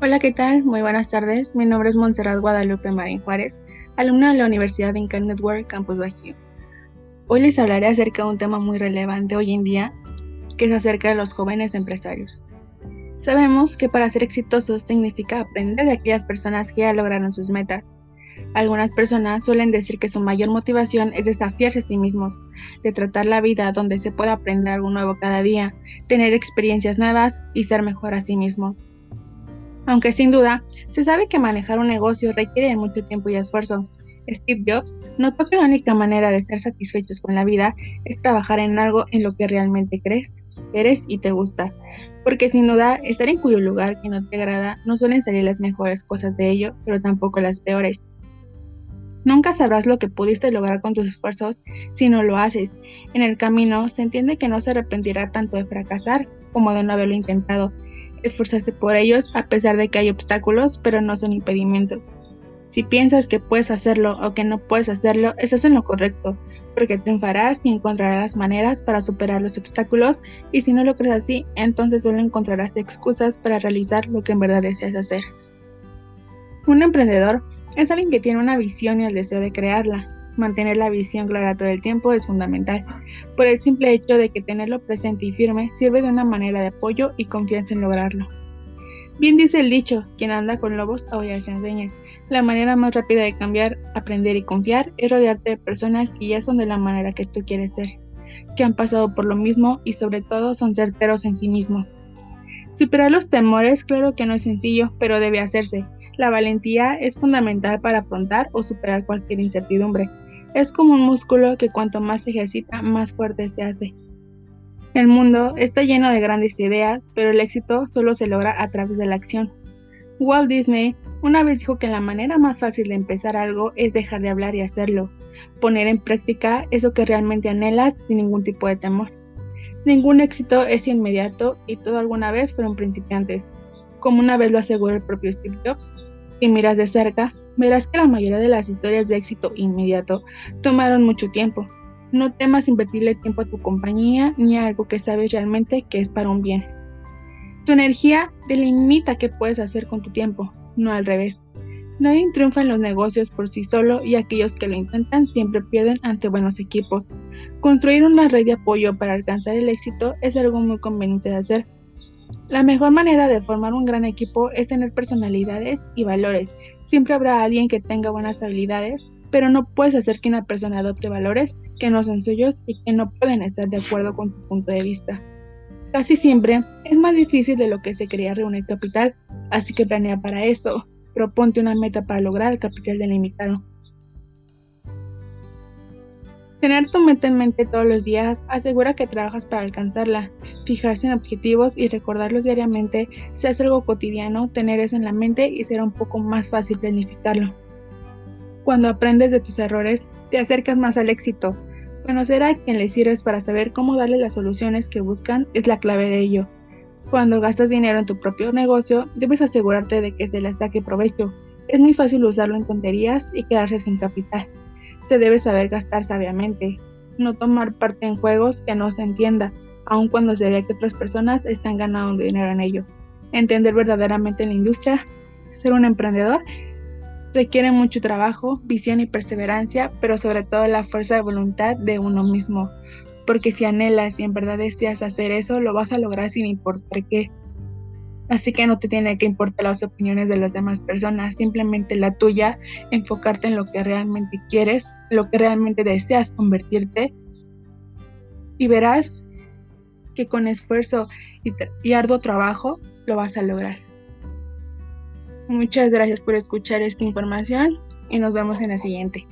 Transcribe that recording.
Hola, ¿qué tal? Muy buenas tardes. Mi nombre es Montserrat Guadalupe Marín Juárez, alumna de la Universidad de Incal Network Campus Bajío. Hoy les hablaré acerca de un tema muy relevante hoy en día, que es acerca de los jóvenes empresarios. Sabemos que para ser exitosos significa aprender de aquellas personas que ya lograron sus metas. Algunas personas suelen decir que su mayor motivación es desafiarse a sí mismos, de tratar la vida donde se pueda aprender algo nuevo cada día, tener experiencias nuevas y ser mejor a sí mismos. Aunque sin duda, se sabe que manejar un negocio requiere de mucho tiempo y esfuerzo. Steve Jobs notó que la única manera de ser satisfechos con la vida es trabajar en algo en lo que realmente crees, eres y te gusta. Porque sin duda, estar en cuyo lugar que no te agrada no suelen salir las mejores cosas de ello, pero tampoco las peores. Nunca sabrás lo que pudiste lograr con tus esfuerzos si no lo haces. En el camino se entiende que no se arrepentirá tanto de fracasar como de no haberlo intentado, esforzarse por ellos a pesar de que hay obstáculos, pero no son impedimentos. Si piensas que puedes hacerlo o que no puedes hacerlo, estás en lo correcto, porque triunfarás y encontrarás maneras para superar los obstáculos y si no lo crees así, entonces solo encontrarás excusas para realizar lo que en verdad deseas hacer. Un emprendedor es alguien que tiene una visión y el deseo de crearla, Mantener la visión clara todo el tiempo es fundamental, por el simple hecho de que tenerlo presente y firme sirve de una manera de apoyo y confianza en lograrlo. Bien dice el dicho, quien anda con lobos a se enseña. La manera más rápida de cambiar, aprender y confiar es rodearte de personas que ya son de la manera que tú quieres ser, que han pasado por lo mismo y sobre todo son certeros en sí mismos. Superar los temores claro que no es sencillo, pero debe hacerse. La valentía es fundamental para afrontar o superar cualquier incertidumbre. Es como un músculo que cuanto más se ejercita, más fuerte se hace. El mundo está lleno de grandes ideas, pero el éxito solo se logra a través de la acción. Walt Disney una vez dijo que la manera más fácil de empezar algo es dejar de hablar y hacerlo, poner en práctica eso que realmente anhelas sin ningún tipo de temor. Ningún éxito es inmediato y todo alguna vez fueron principiantes, como una vez lo aseguró el propio Steve Jobs. Si miras de cerca, verás que la mayoría de las historias de éxito inmediato tomaron mucho tiempo. No temas invertirle tiempo a tu compañía ni a algo que sabes realmente que es para un bien. Tu energía delimita qué puedes hacer con tu tiempo, no al revés. Nadie triunfa en los negocios por sí solo y aquellos que lo intentan siempre pierden ante buenos equipos. Construir una red de apoyo para alcanzar el éxito es algo muy conveniente de hacer. La mejor manera de formar un gran equipo es tener personalidades y valores Siempre habrá alguien que tenga buenas habilidades, pero no puedes hacer que una persona adopte valores que no son suyos y que no pueden estar de acuerdo con tu punto de vista. Casi siempre es más difícil de lo que se quería reunir capital, así que planea para eso. Proponte una meta para lograr el capital delimitado. Tener tu meta en mente todos los días asegura que trabajas para alcanzarla. Fijarse en objetivos y recordarlos diariamente se hace algo cotidiano, tener eso en la mente y será un poco más fácil planificarlo. Cuando aprendes de tus errores, te acercas más al éxito. Conocer a quien le sirves para saber cómo darle las soluciones que buscan es la clave de ello. Cuando gastas dinero en tu propio negocio, debes asegurarte de que se le saque provecho. Es muy fácil usarlo en tonterías y quedarse sin capital se debe saber gastar sabiamente, no tomar parte en juegos que no se entienda, aun cuando se vea que otras personas están ganando dinero en ello. Entender verdaderamente la industria, ser un emprendedor, requiere mucho trabajo, visión y perseverancia, pero sobre todo la fuerza de voluntad de uno mismo, porque si anhelas y en verdad deseas hacer eso, lo vas a lograr sin importar qué. Así que no te tiene que importar las opiniones de las demás personas, simplemente la tuya, enfocarte en lo que realmente quieres, lo que realmente deseas convertirte y verás que con esfuerzo y, arduo trabajo lo vas a lograr. Muchas gracias por escuchar esta información y nos vemos en la siguiente.